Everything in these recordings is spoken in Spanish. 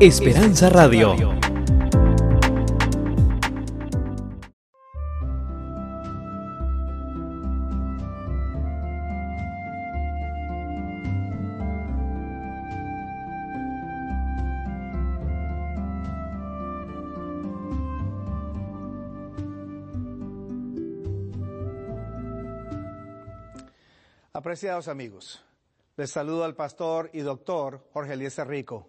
Esperanza Radio. Apreciados amigos, les saludo al pastor y doctor Jorge Eliezer Rico,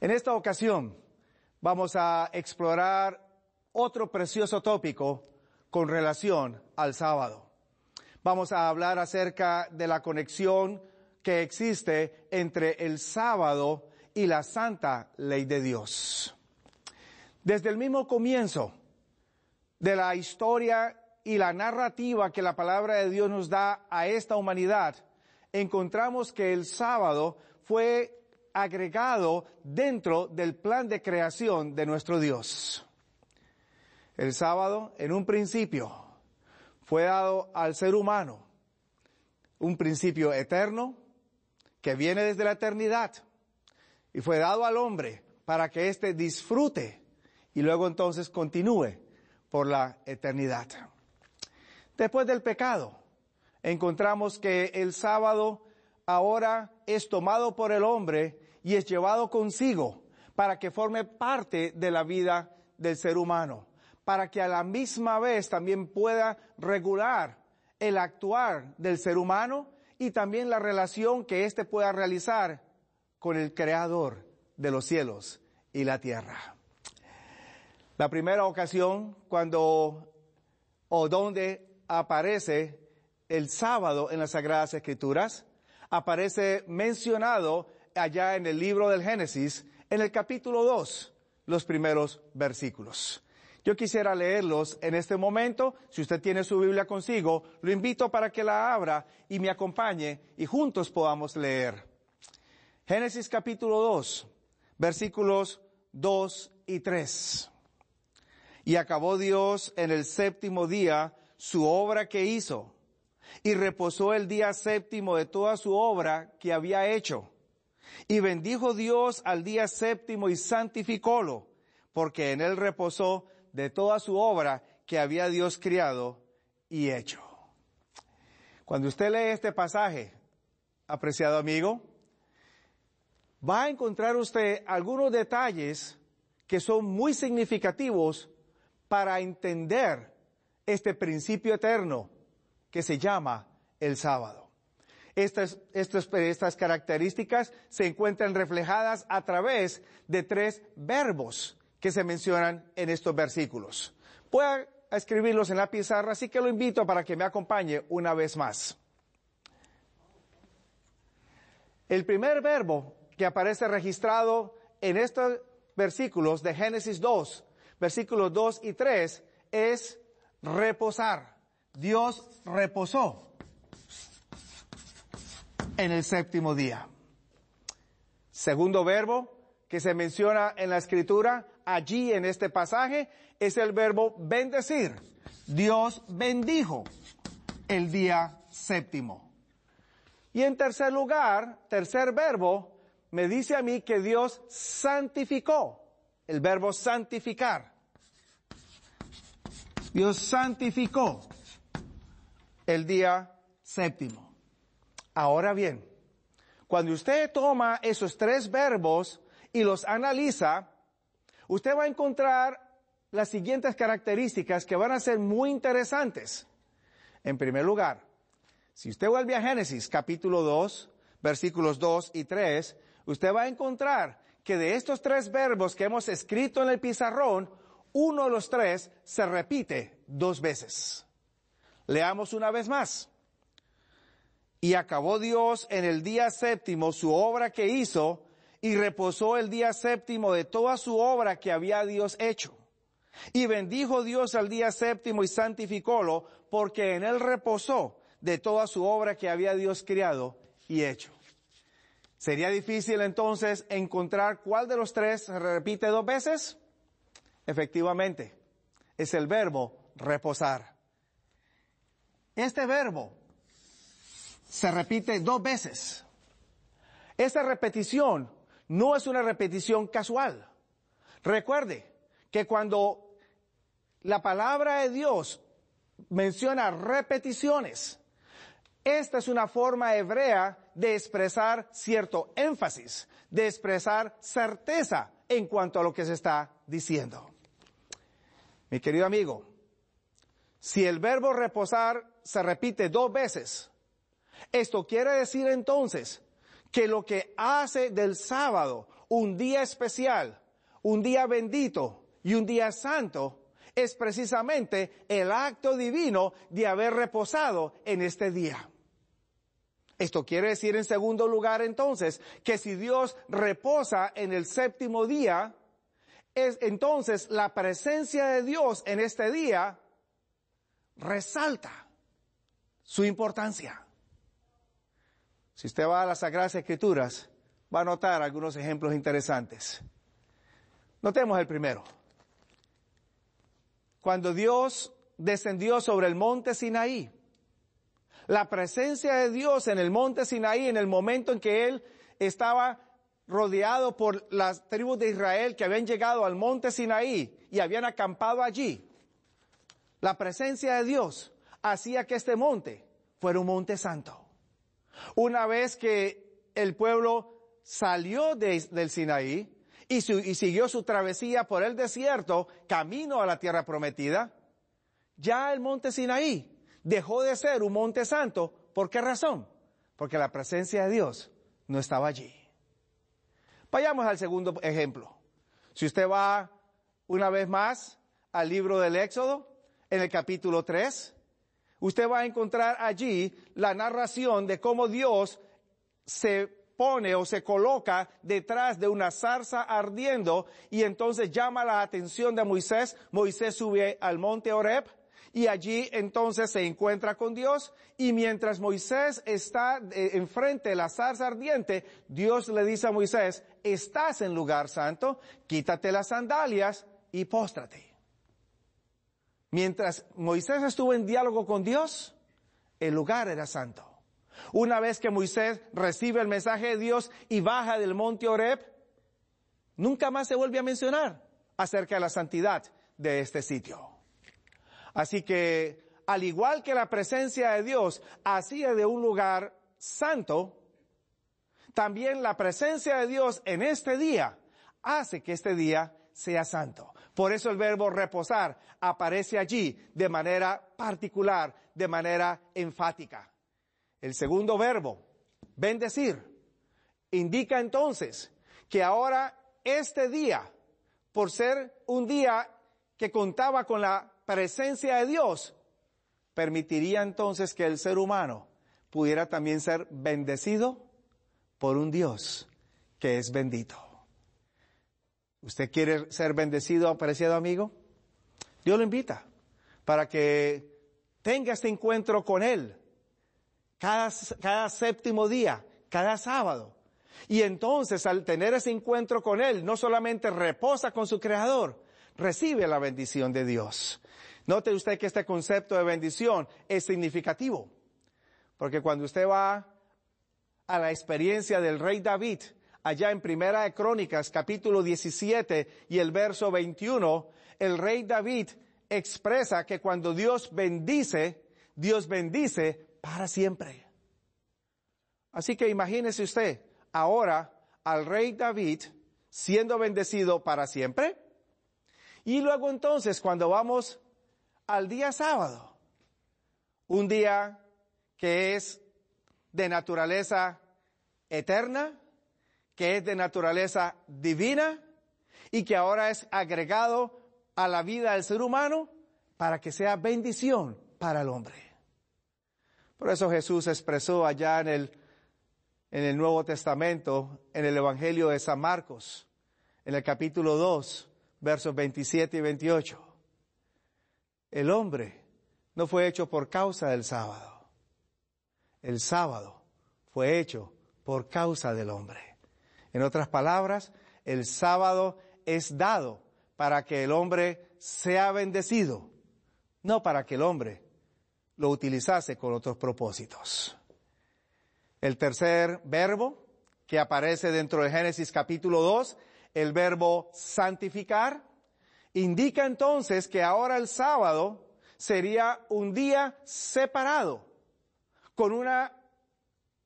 En esta ocasión vamos a explorar otro precioso tópico con relación al sábado. Vamos a hablar acerca de la conexión que existe entre el sábado y la santa ley de Dios. Desde el mismo comienzo de la historia y la narrativa que la palabra de Dios nos da a esta humanidad, encontramos que el sábado fue agregado dentro del plan de creación de nuestro Dios. El sábado, en un principio, fue dado al ser humano un principio eterno que viene desde la eternidad y fue dado al hombre para que éste disfrute y luego entonces continúe por la eternidad. Después del pecado, encontramos que el sábado ahora es tomado por el hombre y es llevado consigo para que forme parte de la vida del ser humano, para que a la misma vez también pueda regular el actuar del ser humano y también la relación que éste pueda realizar con el creador de los cielos y la tierra. La primera ocasión cuando o donde aparece el sábado en las Sagradas Escrituras, aparece mencionado allá en el libro del Génesis, en el capítulo 2, los primeros versículos. Yo quisiera leerlos en este momento. Si usted tiene su Biblia consigo, lo invito para que la abra y me acompañe y juntos podamos leer. Génesis capítulo 2, versículos 2 y 3. Y acabó Dios en el séptimo día su obra que hizo, y reposó el día séptimo de toda su obra que había hecho. Y bendijo Dios al día séptimo y santificólo, porque en él reposó de toda su obra que había Dios criado y hecho. Cuando usted lee este pasaje, apreciado amigo, va a encontrar usted algunos detalles que son muy significativos para entender este principio eterno que se llama el sábado. Estas, estas, características se encuentran reflejadas a través de tres verbos que se mencionan en estos versículos. Voy a escribirlos en la pizarra, así que lo invito para que me acompañe una vez más. El primer verbo que aparece registrado en estos versículos de Génesis 2, versículos 2 y 3, es reposar. Dios reposó en el séptimo día. Segundo verbo que se menciona en la escritura, allí en este pasaje, es el verbo bendecir. Dios bendijo el día séptimo. Y en tercer lugar, tercer verbo, me dice a mí que Dios santificó, el verbo santificar. Dios santificó el día séptimo. Ahora bien, cuando usted toma esos tres verbos y los analiza, usted va a encontrar las siguientes características que van a ser muy interesantes. En primer lugar, si usted vuelve a Génesis capítulo 2, versículos 2 y 3, usted va a encontrar que de estos tres verbos que hemos escrito en el pizarrón, uno de los tres se repite dos veces. Leamos una vez más. Y acabó Dios en el día séptimo su obra que hizo y reposó el día séptimo de toda su obra que había Dios hecho. Y bendijo Dios al día séptimo y santificólo, porque en él reposó de toda su obra que había Dios criado y hecho. ¿Sería difícil entonces encontrar cuál de los tres repite dos veces? Efectivamente, es el verbo reposar. Este verbo se repite dos veces. Esta repetición no es una repetición casual. Recuerde que cuando la palabra de Dios menciona repeticiones, esta es una forma hebrea de expresar cierto énfasis, de expresar certeza en cuanto a lo que se está diciendo. Mi querido amigo, si el verbo reposar se repite dos veces, esto quiere decir entonces que lo que hace del sábado un día especial, un día bendito y un día santo es precisamente el acto divino de haber reposado en este día. Esto quiere decir en segundo lugar entonces que si Dios reposa en el séptimo día, es entonces la presencia de Dios en este día resalta su importancia. Si usted va a las Sagradas Escrituras, va a notar algunos ejemplos interesantes. Notemos el primero. Cuando Dios descendió sobre el monte Sinaí, la presencia de Dios en el monte Sinaí, en el momento en que Él estaba rodeado por las tribus de Israel que habían llegado al monte Sinaí y habían acampado allí, la presencia de Dios hacía que este monte fuera un monte santo. Una vez que el pueblo salió del Sinaí y, y siguió su travesía por el desierto, camino a la tierra prometida, ya el monte Sinaí dejó de ser un monte santo. ¿Por qué razón? Porque la presencia de Dios no estaba allí. Vayamos al segundo ejemplo. Si usted va una vez más al libro del Éxodo, en el capítulo 3, usted va a encontrar allí la narración de cómo Dios se pone o se coloca detrás de una zarza ardiendo y entonces llama la atención de Moisés. Moisés sube al monte Oreb y allí entonces se encuentra con Dios y mientras Moisés está eh, enfrente de la zarza ardiente, Dios le dice a Moisés, estás en lugar santo, quítate las sandalias y póstrate. Mientras Moisés estuvo en diálogo con Dios, el lugar era santo. Una vez que Moisés recibe el mensaje de Dios y baja del monte Oreb, nunca más se vuelve a mencionar acerca de la santidad de este sitio. Así que, al igual que la presencia de Dios hacía de un lugar santo, también la presencia de Dios en este día hace que este día sea santo. Por eso el verbo reposar aparece allí de manera particular, de manera enfática. El segundo verbo, bendecir, indica entonces que ahora este día, por ser un día que contaba con la presencia de Dios, permitiría entonces que el ser humano pudiera también ser bendecido por un Dios que es bendito. ¿Usted quiere ser bendecido, apreciado amigo? Dios lo invita para que tenga este encuentro con Él cada, cada séptimo día, cada sábado. Y entonces al tener ese encuentro con Él, no solamente reposa con su Creador, recibe la bendición de Dios. Note usted que este concepto de bendición es significativo, porque cuando usted va a la experiencia del rey David, allá en Primera de Crónicas, capítulo 17 y el verso 21, el rey David expresa que cuando Dios bendice, Dios bendice para siempre. Así que imagínese usted ahora al rey David siendo bendecido para siempre. Y luego entonces cuando vamos al día sábado, un día que es de naturaleza eterna, que es de naturaleza divina y que ahora es agregado a la vida del ser humano para que sea bendición para el hombre. Por eso Jesús expresó allá en el en el Nuevo Testamento, en el Evangelio de San Marcos, en el capítulo 2, versos 27 y 28. El hombre no fue hecho por causa del sábado. El sábado fue hecho por causa del hombre. En otras palabras, el sábado es dado para que el hombre sea bendecido, no para que el hombre lo utilizase con otros propósitos. El tercer verbo que aparece dentro de Génesis capítulo 2, el verbo santificar, indica entonces que ahora el sábado sería un día separado, con una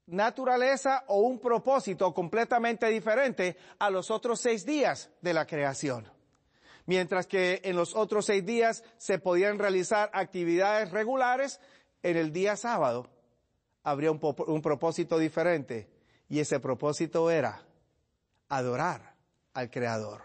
naturaleza o un propósito completamente diferente a los otros seis días de la creación. Mientras que en los otros seis días se podían realizar actividades regulares, en el día sábado habría un, un propósito diferente y ese propósito era adorar al Creador,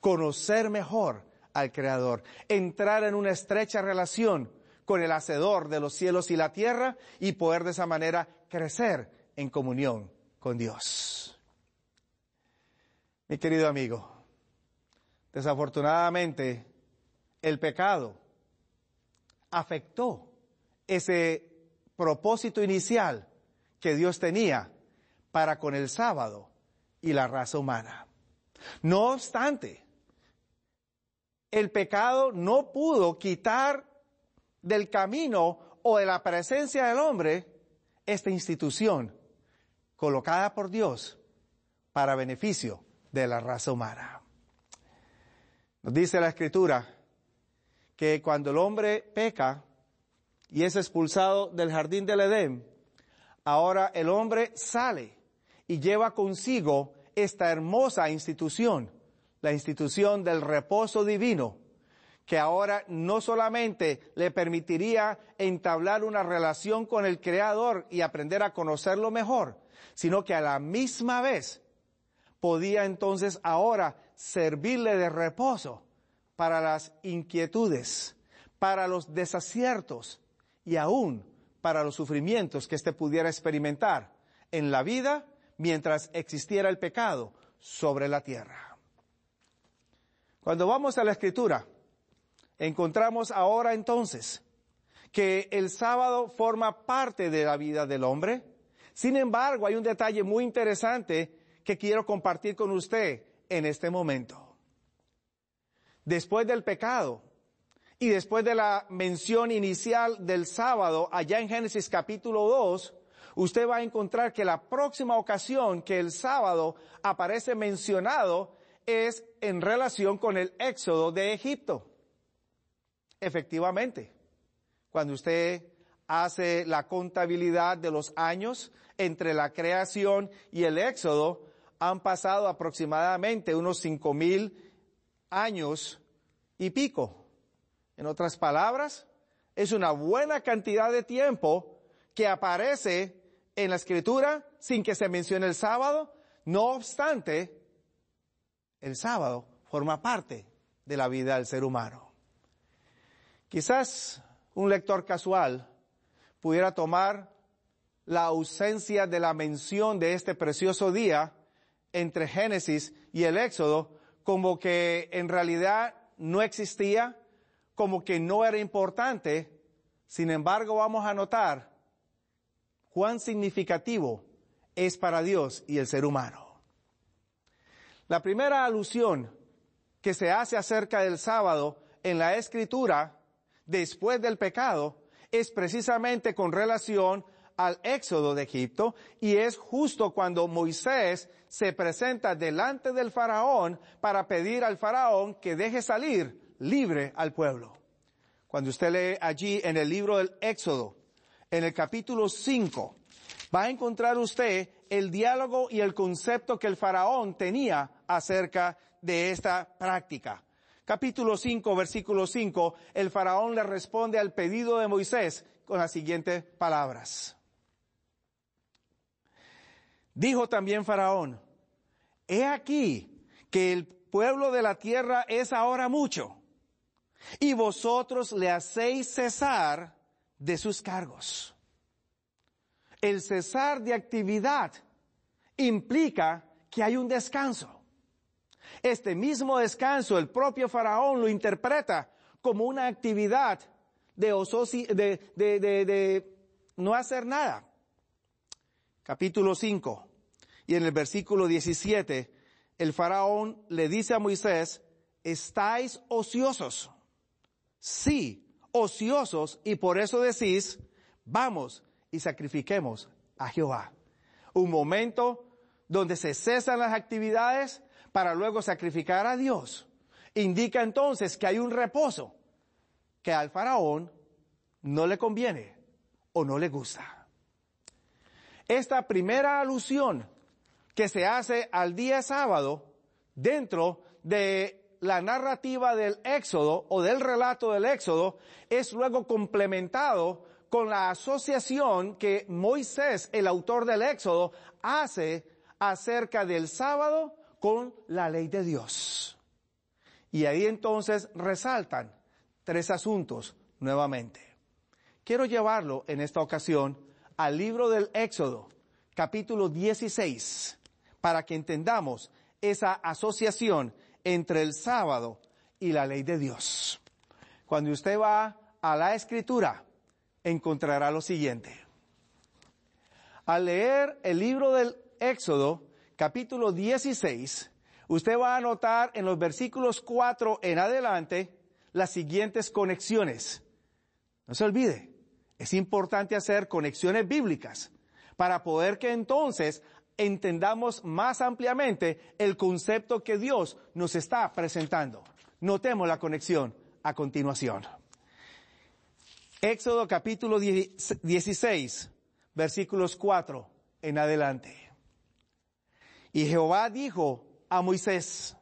conocer mejor al Creador, entrar en una estrecha relación con el Hacedor de los cielos y la tierra y poder de esa manera crecer en comunión con Dios. Mi querido amigo, desafortunadamente el pecado afectó ese propósito inicial que Dios tenía para con el sábado y la raza humana. No obstante, el pecado no pudo quitar del camino o de la presencia del hombre esta institución colocada por Dios para beneficio de la raza humana. Nos dice la escritura que cuando el hombre peca y es expulsado del jardín del Edén, ahora el hombre sale y lleva consigo esta hermosa institución, la institución del reposo divino, que ahora no solamente le permitiría entablar una relación con el Creador y aprender a conocerlo mejor, sino que a la misma vez podía entonces ahora servirle de reposo para las inquietudes, para los desaciertos y aún para los sufrimientos que éste pudiera experimentar en la vida mientras existiera el pecado sobre la tierra. Cuando vamos a la escritura, encontramos ahora entonces que el sábado forma parte de la vida del hombre, sin embargo, hay un detalle muy interesante que quiero compartir con usted en este momento. Después del pecado y después de la mención inicial del sábado allá en Génesis capítulo 2, usted va a encontrar que la próxima ocasión que el sábado aparece mencionado es en relación con el éxodo de Egipto. Efectivamente, cuando usted hace la contabilidad de los años entre la creación y el éxodo, han pasado aproximadamente unos cinco mil años y pico. En otras palabras, es una buena cantidad de tiempo que aparece en la escritura sin que se mencione el sábado. No obstante, el sábado forma parte de la vida del ser humano. Quizás un lector casual pudiera tomar la ausencia de la mención de este precioso día entre Génesis y el Éxodo como que en realidad no existía, como que no era importante. Sin embargo, vamos a notar cuán significativo es para Dios y el ser humano. La primera alusión que se hace acerca del sábado en la escritura después del pecado es precisamente con relación al éxodo de Egipto y es justo cuando Moisés se presenta delante del faraón para pedir al faraón que deje salir libre al pueblo. Cuando usted lee allí en el libro del éxodo, en el capítulo 5, va a encontrar usted el diálogo y el concepto que el faraón tenía acerca de esta práctica capítulo 5, versículo 5, el faraón le responde al pedido de Moisés con las siguientes palabras. Dijo también faraón, he aquí que el pueblo de la tierra es ahora mucho, y vosotros le hacéis cesar de sus cargos. El cesar de actividad implica que hay un descanso. Este mismo descanso el propio faraón lo interpreta como una actividad de, de, no hacer nada. Capítulo 5. Y en el versículo 17, el faraón le dice a Moisés, estáis ociosos. Sí, ociosos, y por eso decís, vamos y sacrifiquemos a Jehová. Un momento donde se cesan las actividades para luego sacrificar a Dios. Indica entonces que hay un reposo que al faraón no le conviene o no le gusta. Esta primera alusión que se hace al día sábado dentro de la narrativa del Éxodo o del relato del Éxodo es luego complementado con la asociación que Moisés, el autor del Éxodo, hace acerca del sábado con la ley de Dios. Y ahí entonces resaltan tres asuntos nuevamente. Quiero llevarlo en esta ocasión al libro del Éxodo, capítulo 16, para que entendamos esa asociación entre el sábado y la ley de Dios. Cuando usted va a la escritura, encontrará lo siguiente. Al leer el libro del Éxodo, capítulo 16, usted va a notar en los versículos 4 en adelante las siguientes conexiones. No se olvide, es importante hacer conexiones bíblicas para poder que entonces entendamos más ampliamente el concepto que Dios nos está presentando. Notemos la conexión a continuación. Éxodo capítulo 16, versículos 4 en adelante. Y Jehová dijo a Moisés,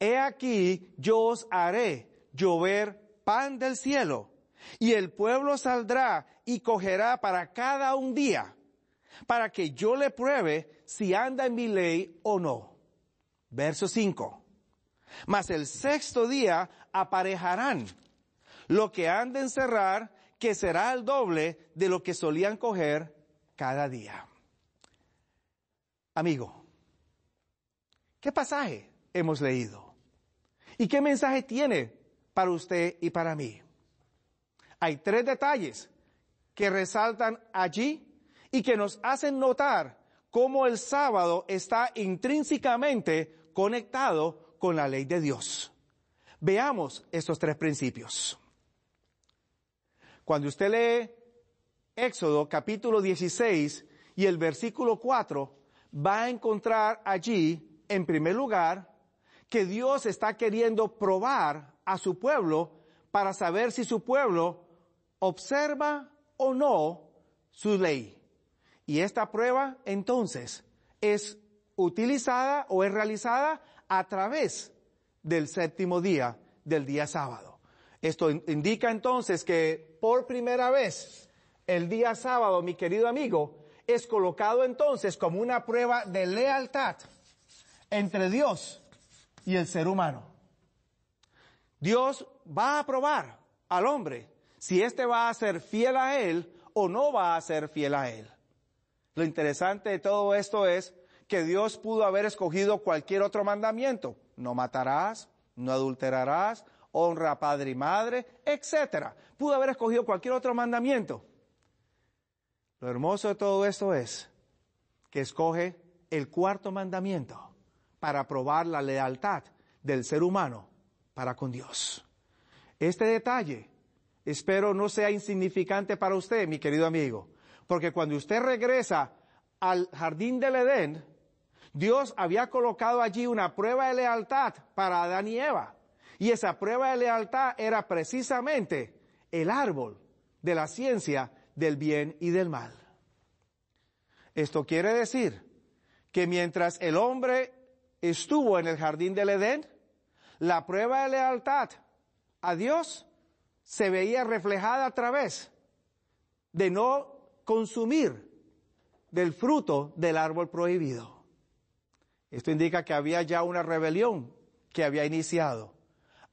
He aquí yo os haré llover pan del cielo, y el pueblo saldrá y cogerá para cada un día para que yo le pruebe si anda en mi ley o no. Verso 5. Mas el sexto día aparejarán lo que han de encerrar, que será el doble de lo que solían coger cada día. Amigo, ¿qué pasaje hemos leído? ¿Y qué mensaje tiene para usted y para mí? Hay tres detalles que resaltan allí y que nos hacen notar cómo el sábado está intrínsecamente conectado con la ley de Dios. Veamos estos tres principios. Cuando usted lee Éxodo capítulo 16 y el versículo 4, va a encontrar allí, en primer lugar, que Dios está queriendo probar a su pueblo para saber si su pueblo observa o no su ley. Y esta prueba entonces es utilizada o es realizada a través del séptimo día del día sábado. Esto indica entonces que por primera vez el día sábado, mi querido amigo, es colocado entonces como una prueba de lealtad entre Dios y el ser humano. Dios va a probar al hombre si éste va a ser fiel a él o no va a ser fiel a él. Lo interesante de todo esto es que Dios pudo haber escogido cualquier otro mandamiento. No matarás, no adulterarás, honra a padre y madre, etc. Pudo haber escogido cualquier otro mandamiento. Lo hermoso de todo esto es que escoge el cuarto mandamiento para probar la lealtad del ser humano para con Dios. Este detalle espero no sea insignificante para usted, mi querido amigo, porque cuando usted regresa al jardín del Edén, Dios había colocado allí una prueba de lealtad para Adán y Eva. Y esa prueba de lealtad era precisamente el árbol de la ciencia del bien y del mal. Esto quiere decir que mientras el hombre estuvo en el jardín del Edén, la prueba de lealtad a Dios se veía reflejada a través de no consumir del fruto del árbol prohibido. Esto indica que había ya una rebelión que había iniciado.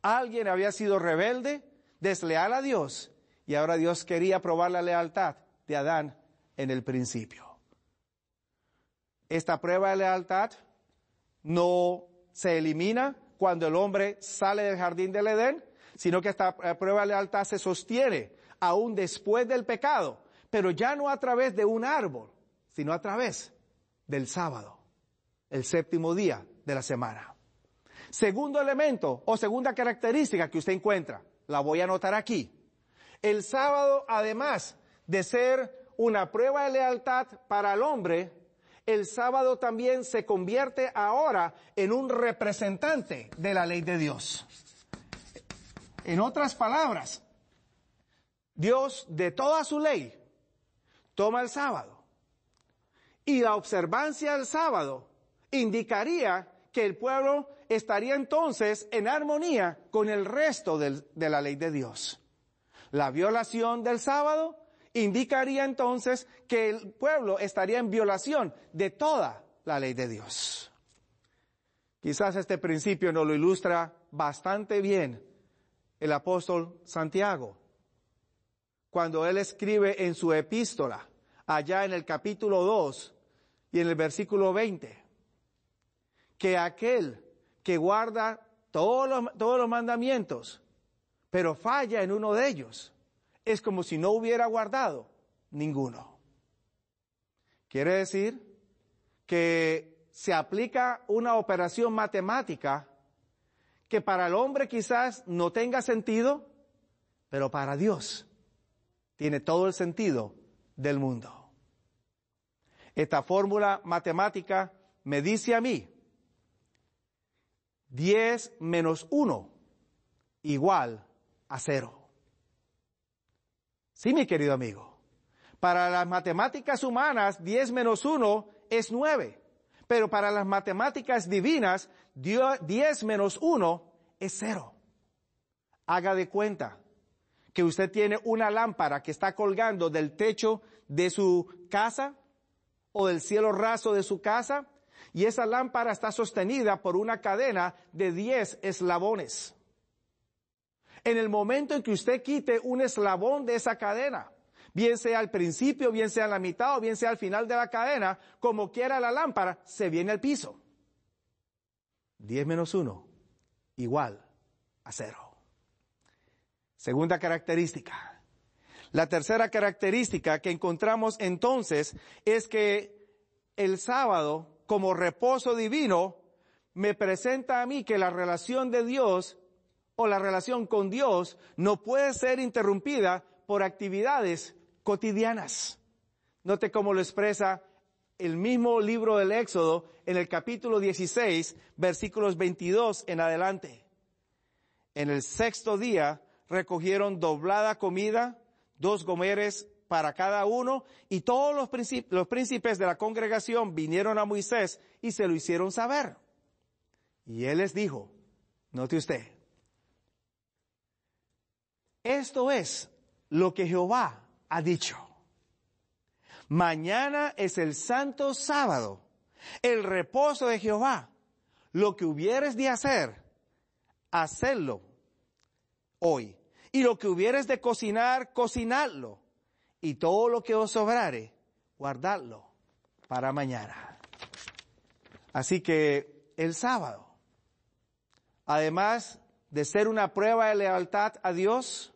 Alguien había sido rebelde, desleal a Dios, y ahora Dios quería probar la lealtad de Adán en el principio. Esta prueba de lealtad no se elimina cuando el hombre sale del jardín del Edén, sino que esta eh, prueba de lealtad se sostiene aún después del pecado, pero ya no a través de un árbol, sino a través del sábado, el séptimo día de la semana. Segundo elemento o segunda característica que usted encuentra, la voy a anotar aquí. El sábado, además de ser una prueba de lealtad para el hombre, el sábado también se convierte ahora en un representante de la ley de Dios. En otras palabras, Dios de toda su ley toma el sábado y la observancia del sábado indicaría que el pueblo estaría entonces en armonía con el resto de la ley de Dios. La violación del sábado indicaría entonces que el pueblo estaría en violación de toda la ley de Dios. Quizás este principio nos lo ilustra bastante bien el apóstol Santiago, cuando él escribe en su epístola, allá en el capítulo 2 y en el versículo 20, que aquel que guarda todos los, todos los mandamientos, pero falla en uno de ellos, es como si no hubiera guardado ninguno. Quiere decir que se aplica una operación matemática que para el hombre quizás no tenga sentido, pero para Dios tiene todo el sentido del mundo. Esta fórmula matemática me dice a mí 10 menos 1 igual a cero. Sí, mi querido amigo. Para las matemáticas humanas, 10 menos 1 es 9. Pero para las matemáticas divinas, 10 menos 1 es 0. Haga de cuenta que usted tiene una lámpara que está colgando del techo de su casa o del cielo raso de su casa y esa lámpara está sostenida por una cadena de 10 eslabones en el momento en que usted quite un eslabón de esa cadena, bien sea al principio, bien sea en la mitad o bien sea al final de la cadena, como quiera la lámpara, se viene al piso. 10 menos 1, igual a cero. Segunda característica. La tercera característica que encontramos entonces es que el sábado, como reposo divino, me presenta a mí que la relación de Dios o la relación con Dios no puede ser interrumpida por actividades cotidianas. Note cómo lo expresa el mismo libro del Éxodo en el capítulo 16, versículos 22 en adelante. En el sexto día recogieron doblada comida, dos gomeres para cada uno, y todos los, los príncipes de la congregación vinieron a Moisés y se lo hicieron saber. Y él les dijo, note usted, esto es lo que Jehová ha dicho. Mañana es el santo sábado, el reposo de Jehová. Lo que hubieres de hacer, hacerlo hoy. Y lo que hubieres de cocinar, cocinarlo. Y todo lo que os sobrare, guardadlo para mañana. Así que el sábado, además de ser una prueba de lealtad a Dios,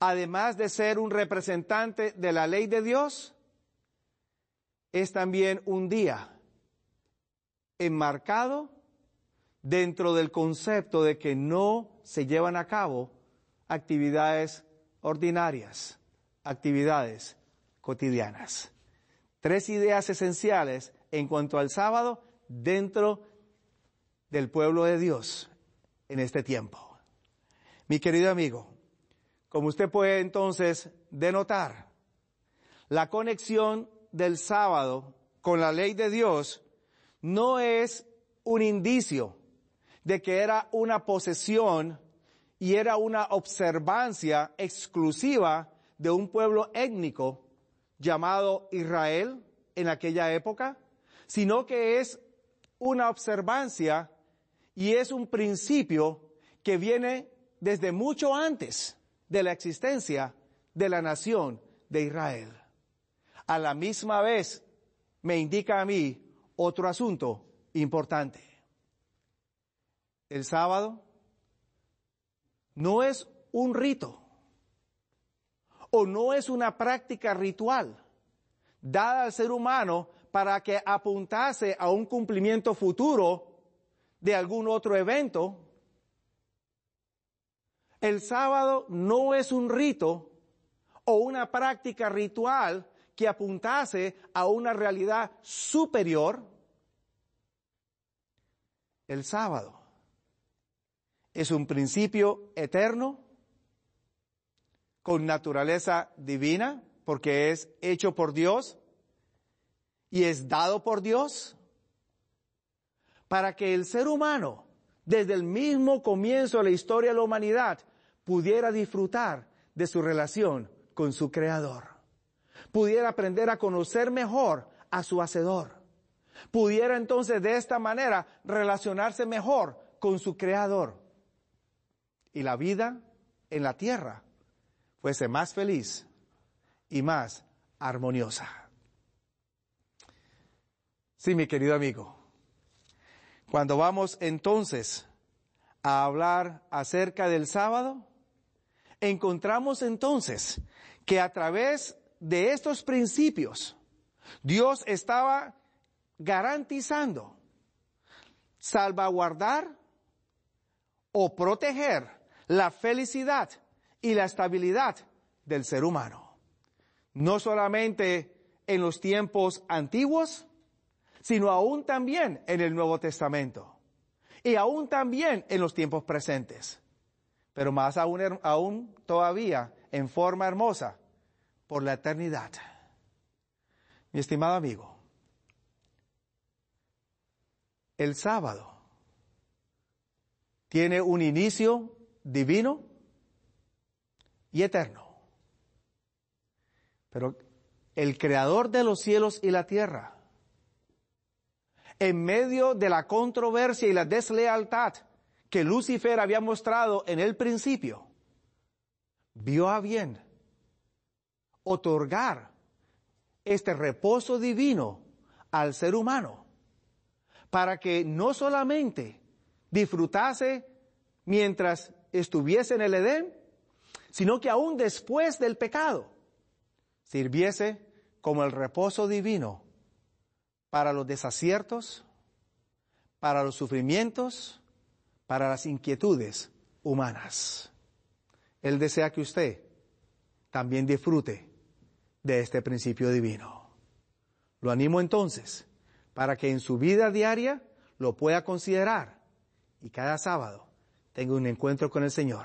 además de ser un representante de la ley de Dios, es también un día enmarcado dentro del concepto de que no se llevan a cabo actividades ordinarias, actividades cotidianas. Tres ideas esenciales en cuanto al sábado dentro del pueblo de Dios en este tiempo. Mi querido amigo, como usted puede entonces denotar, la conexión del sábado con la ley de Dios no es un indicio de que era una posesión y era una observancia exclusiva de un pueblo étnico llamado Israel en aquella época, sino que es una observancia y es un principio que viene desde mucho antes de la existencia de la nación de Israel. A la misma vez me indica a mí otro asunto importante. El sábado no es un rito o no es una práctica ritual dada al ser humano para que apuntase a un cumplimiento futuro de algún otro evento. El sábado no es un rito o una práctica ritual que apuntase a una realidad superior. El sábado es un principio eterno con naturaleza divina, porque es hecho por Dios y es dado por Dios, para que el ser humano, desde el mismo comienzo de la historia de la humanidad, pudiera disfrutar de su relación con su Creador, pudiera aprender a conocer mejor a su Hacedor, pudiera entonces de esta manera relacionarse mejor con su Creador y la vida en la tierra fuese más feliz y más armoniosa. Sí, mi querido amigo. Cuando vamos entonces a hablar acerca del sábado, encontramos entonces que a través de estos principios, Dios estaba garantizando salvaguardar o proteger la felicidad y la estabilidad del ser humano. No solamente en los tiempos antiguos, sino aún también en el Nuevo Testamento y aún también en los tiempos presentes, pero más aún, aún todavía en forma hermosa por la eternidad. Mi estimado amigo, el sábado tiene un inicio divino y eterno. Pero el creador de los cielos y la tierra en medio de la controversia y la deslealtad que Lucifer había mostrado en el principio, vio a bien otorgar este reposo divino al ser humano para que no solamente disfrutase mientras estuviese en el Edén, sino que aún después del pecado sirviese como el reposo divino para los desaciertos, para los sufrimientos, para las inquietudes humanas. Él desea que usted también disfrute de este principio divino. Lo animo entonces para que en su vida diaria lo pueda considerar y cada sábado tenga un encuentro con el Señor.